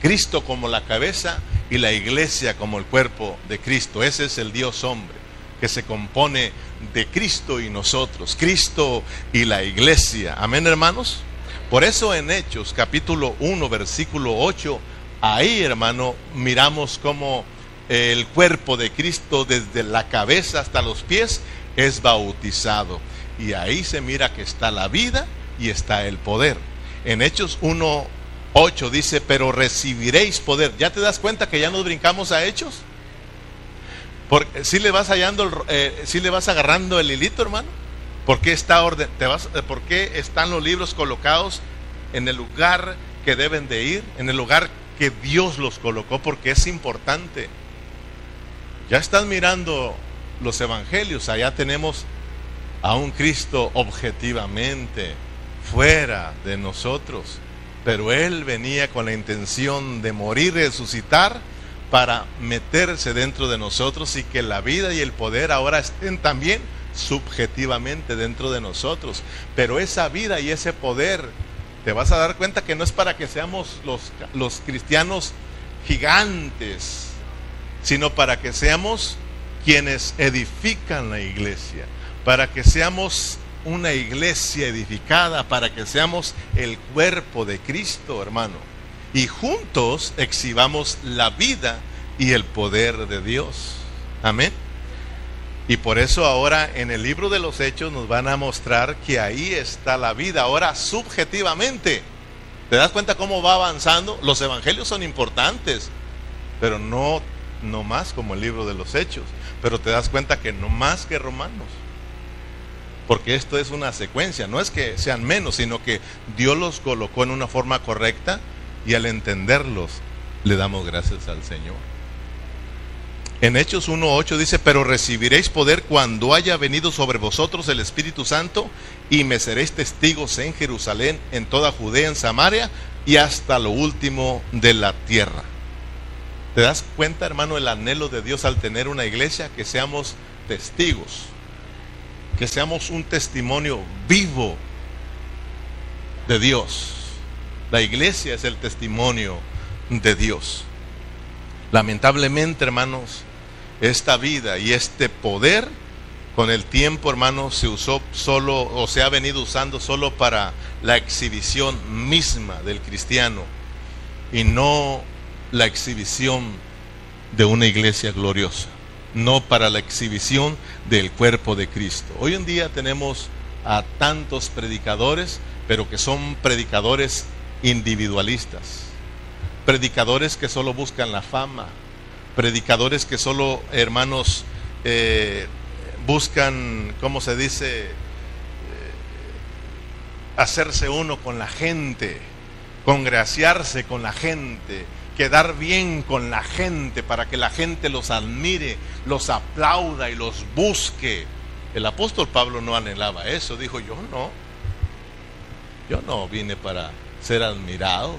Cristo como la cabeza y la iglesia como el cuerpo de Cristo. Ese es el Dios hombre, que se compone de Cristo y nosotros, Cristo y la iglesia. Amén, hermanos. Por eso en Hechos capítulo 1, versículo 8, ahí, hermano, miramos cómo el cuerpo de Cristo desde la cabeza hasta los pies es bautizado. Y ahí se mira que está la vida y está el poder. En Hechos 1.8 dice, pero recibiréis poder. ¿Ya te das cuenta que ya nos brincamos a Hechos? Porque si le vas hallando, eh, si le vas agarrando el hilito, hermano. ¿Por qué, está orden, te vas, eh, ¿Por qué están los libros colocados en el lugar que deben de ir? En el lugar que Dios los colocó, porque es importante. Ya estás mirando los evangelios, allá tenemos a un Cristo objetivamente fuera de nosotros, pero Él venía con la intención de morir y resucitar para meterse dentro de nosotros y que la vida y el poder ahora estén también subjetivamente dentro de nosotros. Pero esa vida y ese poder, te vas a dar cuenta que no es para que seamos los, los cristianos gigantes, sino para que seamos quienes edifican la iglesia, para que seamos una iglesia edificada, para que seamos el cuerpo de Cristo, hermano. Y juntos exhibamos la vida y el poder de Dios. Amén. Y por eso ahora en el libro de los hechos nos van a mostrar que ahí está la vida, ahora subjetivamente. ¿Te das cuenta cómo va avanzando? Los evangelios son importantes, pero no, no más como el libro de los hechos. Pero te das cuenta que no más que romanos. Porque esto es una secuencia, no es que sean menos, sino que Dios los colocó en una forma correcta y al entenderlos le damos gracias al Señor. En Hechos 1.8 dice, pero recibiréis poder cuando haya venido sobre vosotros el Espíritu Santo y me seréis testigos en Jerusalén, en toda Judea, en Samaria y hasta lo último de la tierra. ¿Te das cuenta, hermano, el anhelo de Dios al tener una iglesia? Que seamos testigos, que seamos un testimonio vivo de Dios. La iglesia es el testimonio de Dios. Lamentablemente, hermanos, esta vida y este poder con el tiempo, hermanos, se usó solo o se ha venido usando solo para la exhibición misma del cristiano y no la exhibición de una iglesia gloriosa, no para la exhibición del cuerpo de Cristo. Hoy en día tenemos a tantos predicadores, pero que son predicadores individualistas, predicadores que solo buscan la fama, predicadores que solo, hermanos, eh, buscan, ¿cómo se dice? Eh, hacerse uno con la gente, congraciarse con la gente, quedar bien con la gente para que la gente los admire, los aplauda y los busque. El apóstol Pablo no anhelaba eso, dijo yo no, yo no vine para ser admirado.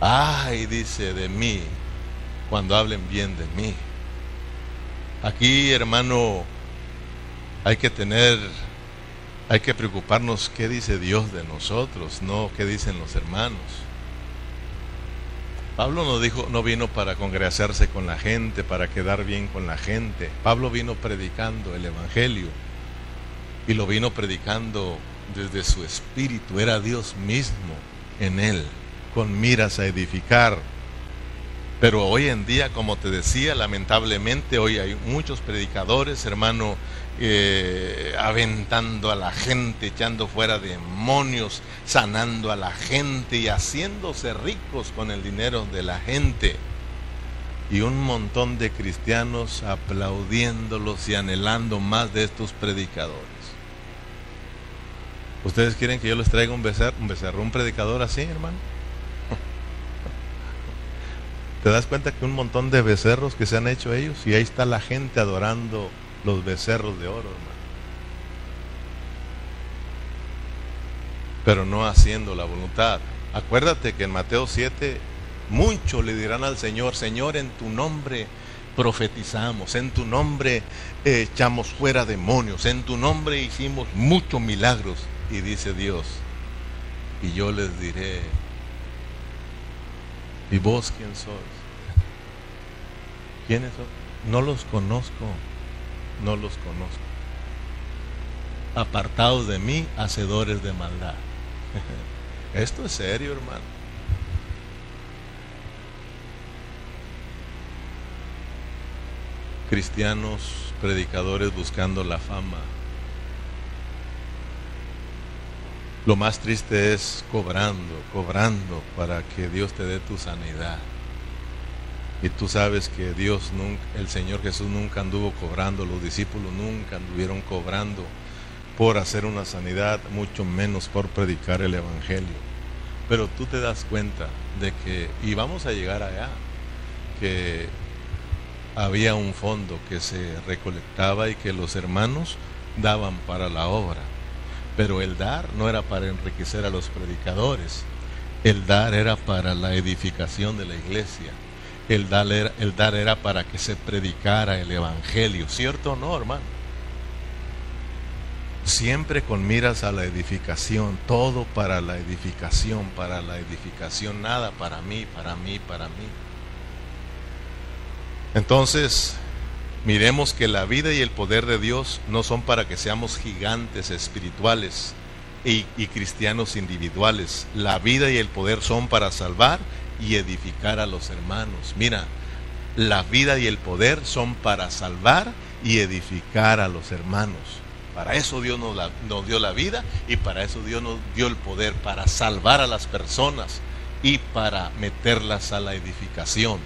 Ay, dice de mí, cuando hablen bien de mí. Aquí, hermano, hay que tener, hay que preocuparnos qué dice Dios de nosotros, no qué dicen los hermanos. Pablo no dijo, no vino para congraciarse con la gente, para quedar bien con la gente. Pablo vino predicando el evangelio y lo vino predicando desde su espíritu, era Dios mismo en él, con miras a edificar. Pero hoy en día, como te decía, lamentablemente hoy hay muchos predicadores, hermano, eh, aventando a la gente, echando fuera demonios, sanando a la gente y haciéndose ricos con el dinero de la gente. Y un montón de cristianos aplaudiéndolos y anhelando más de estos predicadores. ¿Ustedes quieren que yo les traiga un un becerro, un predicador así, hermano? *laughs* ¿Te das cuenta que un montón de becerros que se han hecho ellos y ahí está la gente adorando los becerros de oro, hermano. Pero no haciendo la voluntad. Acuérdate que en Mateo 7 muchos le dirán al Señor, Señor, en tu nombre profetizamos, en tu nombre echamos fuera demonios, en tu nombre hicimos muchos milagros. Y dice Dios, y yo les diré, ¿y vos quién sois? *laughs* ¿Quiénes son? No los conozco no los conozco. Apartados de mí, hacedores de maldad. *laughs* Esto es serio, hermano. Cristianos, predicadores buscando la fama. Lo más triste es cobrando, cobrando para que Dios te dé tu sanidad. Y tú sabes que Dios nunca, el Señor Jesús nunca anduvo cobrando, los discípulos nunca anduvieron cobrando por hacer una sanidad, mucho menos por predicar el Evangelio. Pero tú te das cuenta de que, y vamos a llegar allá, que había un fondo que se recolectaba y que los hermanos daban para la obra. Pero el dar no era para enriquecer a los predicadores, el dar era para la edificación de la iglesia el dar, era, para que se predicara el Evangelio, ¿cierto o no, hermano? Siempre con miras a la edificación, todo para la edificación, para la edificación, nada para mí, para mí, para mí. Entonces, miremos que la vida y el poder de Dios no son para que seamos gigantes espirituales y cristianos individuales. La vida y el poder son para salvar y edificar a los hermanos. Mira, la vida y el poder son para salvar y edificar a los hermanos. Para eso Dios nos, dio la vida y para eso Dios nos dio el poder, para salvar a las personas y para meterlas a la edificación.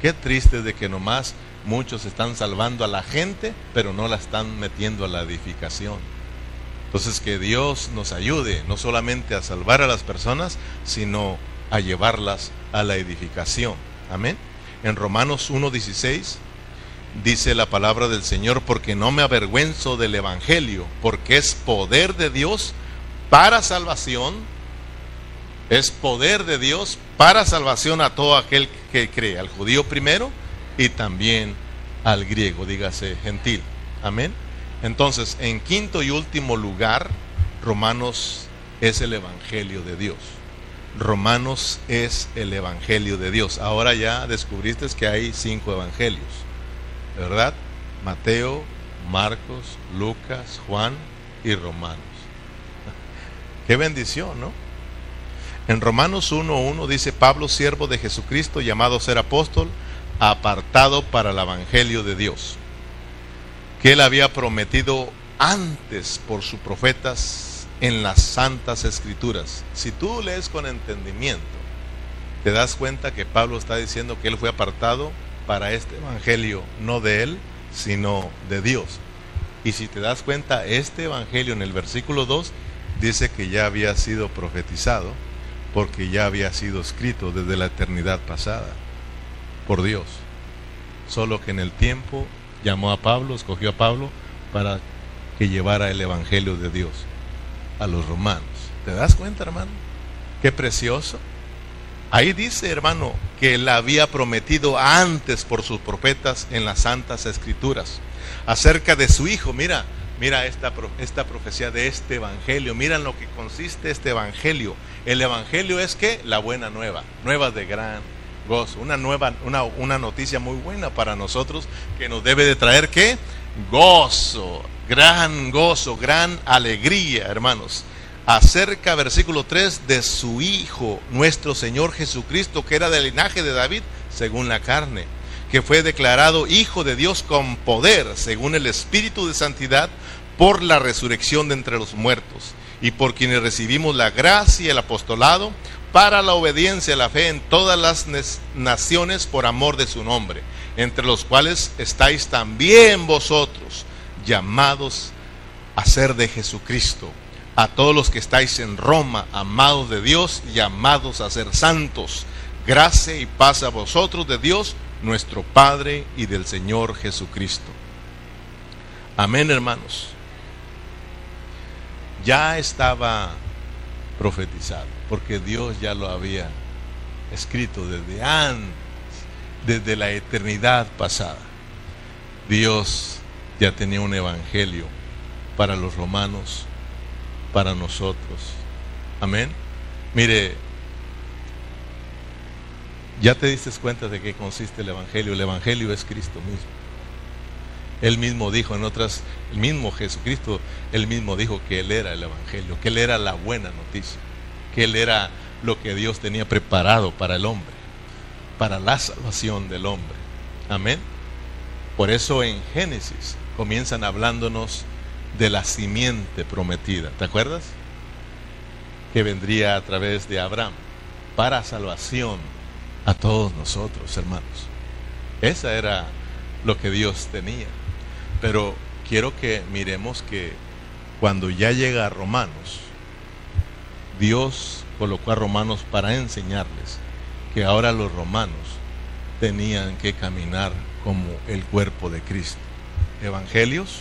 Qué triste de que nomás muchos están salvando a la gente, pero no la están metiendo a la edificación. Entonces que Dios nos ayude no solamente a salvar a las personas, sino a llevarlas a la edificación. Amén. En Romanos 1.16 dice la palabra del Señor, porque no me avergüenzo del Evangelio, porque es poder de Dios para salvación, es poder de Dios para salvación a todo aquel que cree, al judío primero y también al griego, dígase gentil. Amén. Entonces, en quinto y último lugar, Romanos es el Evangelio de Dios. Romanos es el Evangelio de Dios. Ahora ya descubriste que hay cinco Evangelios, ¿verdad? Mateo, Marcos, Lucas, Juan y Romanos. *laughs* Qué bendición, ¿no? En Romanos 1.1 dice Pablo, siervo de Jesucristo, llamado a ser apóstol, apartado para el Evangelio de Dios, que él había prometido antes por sus profetas en las santas escrituras. Si tú lees con entendimiento, te das cuenta que Pablo está diciendo que él fue apartado para este Evangelio, no de él, sino de Dios. Y si te das cuenta, este Evangelio en el versículo 2 dice que ya había sido profetizado porque ya había sido escrito desde la eternidad pasada por Dios. Solo que en el tiempo llamó a Pablo, escogió a Pablo para que llevara el Evangelio de Dios a los romanos. ¿Te das cuenta, hermano? Qué precioso. Ahí dice, hermano, que él había prometido antes por sus profetas en las santas escrituras acerca de su hijo. Mira, mira esta, esta profecía de este evangelio. Mira en lo que consiste este evangelio. El evangelio es que la buena nueva, nueva de gran gozo, una nueva, una, una noticia muy buena para nosotros que nos debe de traer qué? Gozo, gran gozo, gran alegría, hermanos. Acerca, versículo 3, de su Hijo, nuestro Señor Jesucristo, que era del linaje de David, según la carne, que fue declarado Hijo de Dios con poder, según el Espíritu de Santidad, por la resurrección de entre los muertos, y por quienes recibimos la gracia y el apostolado, para la obediencia y la fe en todas las naciones por amor de su nombre, entre los cuales estáis también vosotros llamados a ser de Jesucristo. A todos los que estáis en Roma, amados de Dios, llamados a ser santos. Gracia y paz a vosotros de Dios, nuestro Padre y del Señor Jesucristo. Amén, hermanos. Ya estaba profetizado, porque Dios ya lo había escrito desde antes, desde la eternidad pasada. Dios ya tenía un evangelio para los romanos, para nosotros. Amén. Mire, ya te diste cuenta de qué consiste el evangelio. El evangelio es Cristo mismo. Él mismo dijo en otras, el mismo Jesucristo, él mismo dijo que él era el evangelio, que él era la buena noticia, que él era lo que Dios tenía preparado para el hombre, para la salvación del hombre. Amén. Por eso en Génesis comienzan hablándonos de la simiente prometida. ¿Te acuerdas? Que vendría a través de Abraham para salvación a todos nosotros, hermanos. Esa era lo que Dios tenía. Pero quiero que miremos que cuando ya llega a Romanos, Dios colocó a Romanos para enseñarles que ahora los romanos tenían que caminar como el cuerpo de Cristo evangelios,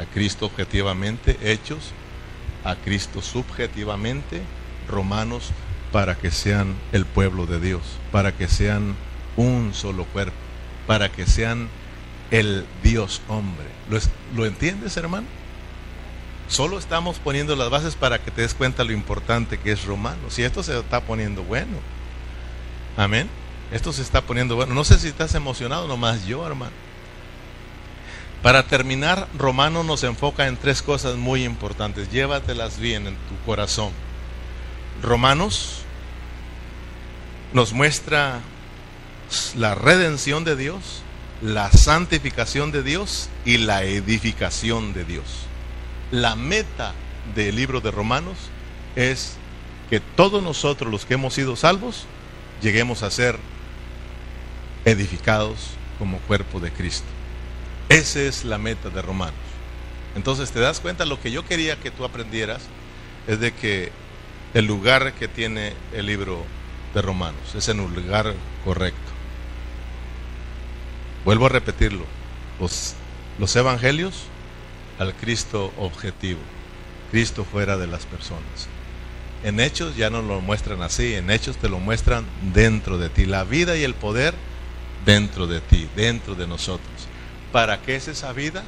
a Cristo objetivamente, hechos, a Cristo subjetivamente, romanos, para que sean el pueblo de Dios, para que sean un solo cuerpo, para que sean el Dios hombre. ¿Lo, ¿Lo, entiendes, hermano? Solo estamos poniendo las bases para que te des cuenta lo importante que es romano. Si esto se está poniendo bueno. Amén. Esto se está poniendo bueno. No sé si estás emocionado, nomás yo, hermano. Para terminar, Romano nos enfoca en tres cosas muy importantes. Llévatelas bien en tu corazón. Romanos nos muestra la redención de Dios, la santificación de Dios y la edificación de Dios. La meta del libro de Romanos es que todos nosotros los que hemos sido salvos lleguemos a ser edificados como cuerpo de Cristo. Esa es la meta de Romanos. Entonces te das cuenta, lo que yo quería que tú aprendieras es de que el lugar que tiene el libro de Romanos es en un lugar correcto. Vuelvo a repetirlo, los, los evangelios al Cristo objetivo, Cristo fuera de las personas. En hechos ya no lo muestran así, en hechos te lo muestran dentro de ti, la vida y el poder dentro de ti, dentro de nosotros. ¿Para qué es esa vida?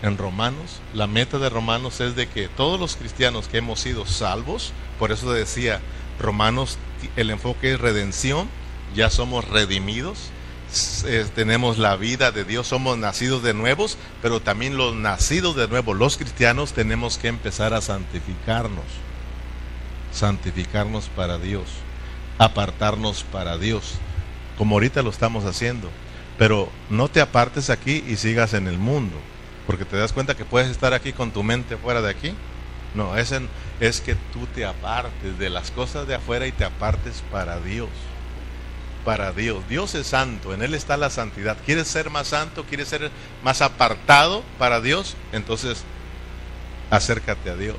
En Romanos, la meta de Romanos es de que todos los cristianos que hemos sido salvos, por eso decía, Romanos, el enfoque es redención, ya somos redimidos, tenemos la vida de Dios, somos nacidos de nuevos, pero también los nacidos de nuevo, los cristianos, tenemos que empezar a santificarnos, santificarnos para Dios, apartarnos para Dios, como ahorita lo estamos haciendo. Pero no te apartes aquí y sigas en el mundo, porque te das cuenta que puedes estar aquí con tu mente fuera de aquí. No, es, es que tú te apartes de las cosas de afuera y te apartes para Dios para Dios. Dios es santo, en Él está la santidad. ¿Quieres ser más santo? ¿Quieres ser más apartado para Dios? Entonces, acércate a Dios.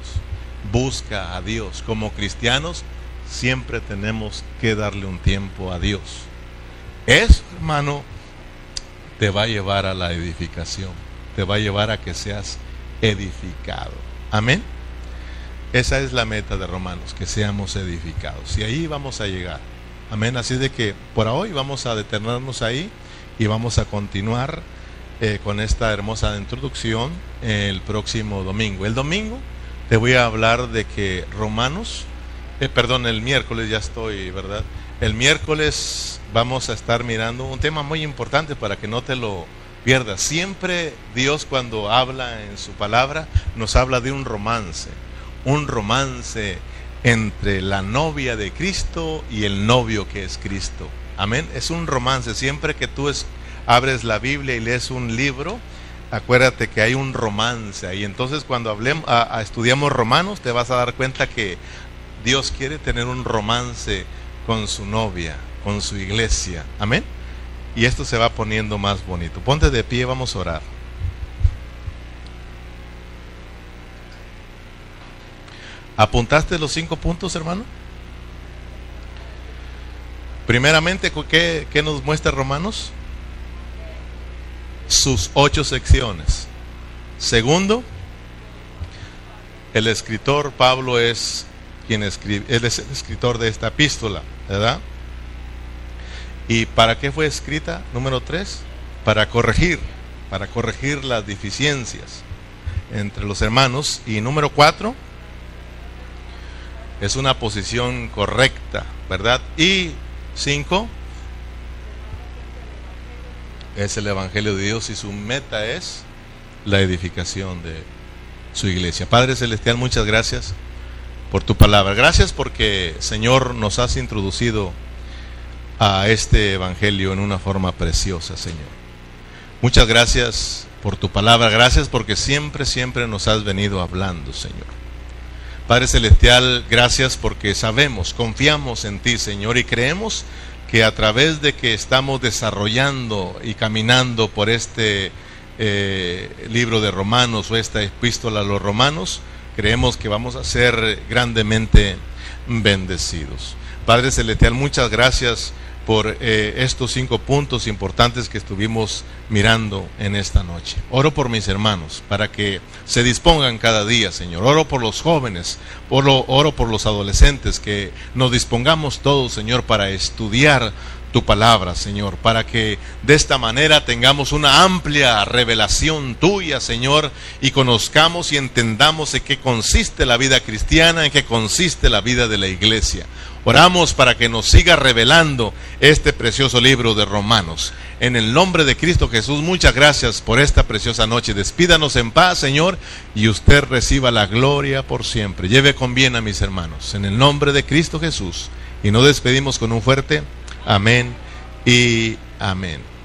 Busca a Dios. Como cristianos, siempre tenemos que darle un tiempo a Dios. Eso, hermano, te va a llevar a la edificación. Te va a llevar a que seas edificado. Amén. Esa es la meta de Romanos, que seamos edificados. Y ahí vamos a llegar. Amén. Así de que por hoy vamos a detenernos ahí y vamos a continuar eh, con esta hermosa introducción el próximo domingo. El domingo te voy a hablar de que Romanos, eh, perdón, el miércoles ya estoy, ¿verdad? El miércoles vamos a estar mirando un tema muy importante para que no te lo pierdas. Siempre Dios cuando habla en su palabra nos habla de un romance, un romance entre la novia de Cristo y el novio que es Cristo. Amén. Es un romance. Siempre que tú abres la Biblia y lees un libro, acuérdate que hay un romance ahí. Entonces cuando hablemos, a, estudiamos Romanos, te vas a dar cuenta que Dios quiere tener un romance con su novia, con su iglesia. Amén. Y esto se va poniendo más bonito. Ponte de pie, vamos a orar. ¿Apuntaste los cinco puntos, hermano? Primeramente, ¿qué, qué nos muestra Romanos? Sus ocho secciones. Segundo, el escritor Pablo es quien escribe, él es el escritor de esta epístola, ¿verdad? ¿Y para qué fue escrita? Número tres, para corregir, para corregir las deficiencias entre los hermanos. Y número cuatro, es una posición correcta, ¿verdad? Y cinco, es el Evangelio de Dios y su meta es la edificación de su iglesia. Padre Celestial, muchas gracias por tu palabra. Gracias porque, Señor, nos has introducido a este Evangelio en una forma preciosa, Señor. Muchas gracias por tu palabra. Gracias porque siempre, siempre nos has venido hablando, Señor. Padre Celestial, gracias porque sabemos, confiamos en ti, Señor, y creemos que a través de que estamos desarrollando y caminando por este eh, libro de Romanos o esta epístola a los romanos, creemos que vamos a ser grandemente bendecidos. Padre Celestial, muchas gracias por eh, estos cinco puntos importantes que estuvimos mirando en esta noche. Oro por mis hermanos para que se dispongan cada día, Señor. Oro por los jóvenes, oro, oro por los adolescentes, que nos dispongamos todos, Señor, para estudiar tu palabra, Señor, para que de esta manera tengamos una amplia revelación tuya, Señor, y conozcamos y entendamos en qué consiste la vida cristiana, en qué consiste la vida de la iglesia. Oramos para que nos siga revelando este precioso libro de Romanos. En el nombre de Cristo Jesús, muchas gracias por esta preciosa noche. Despídanos en paz, Señor, y usted reciba la gloria por siempre. Lleve con bien a mis hermanos. En el nombre de Cristo Jesús. Y nos despedimos con un fuerte amén y amén.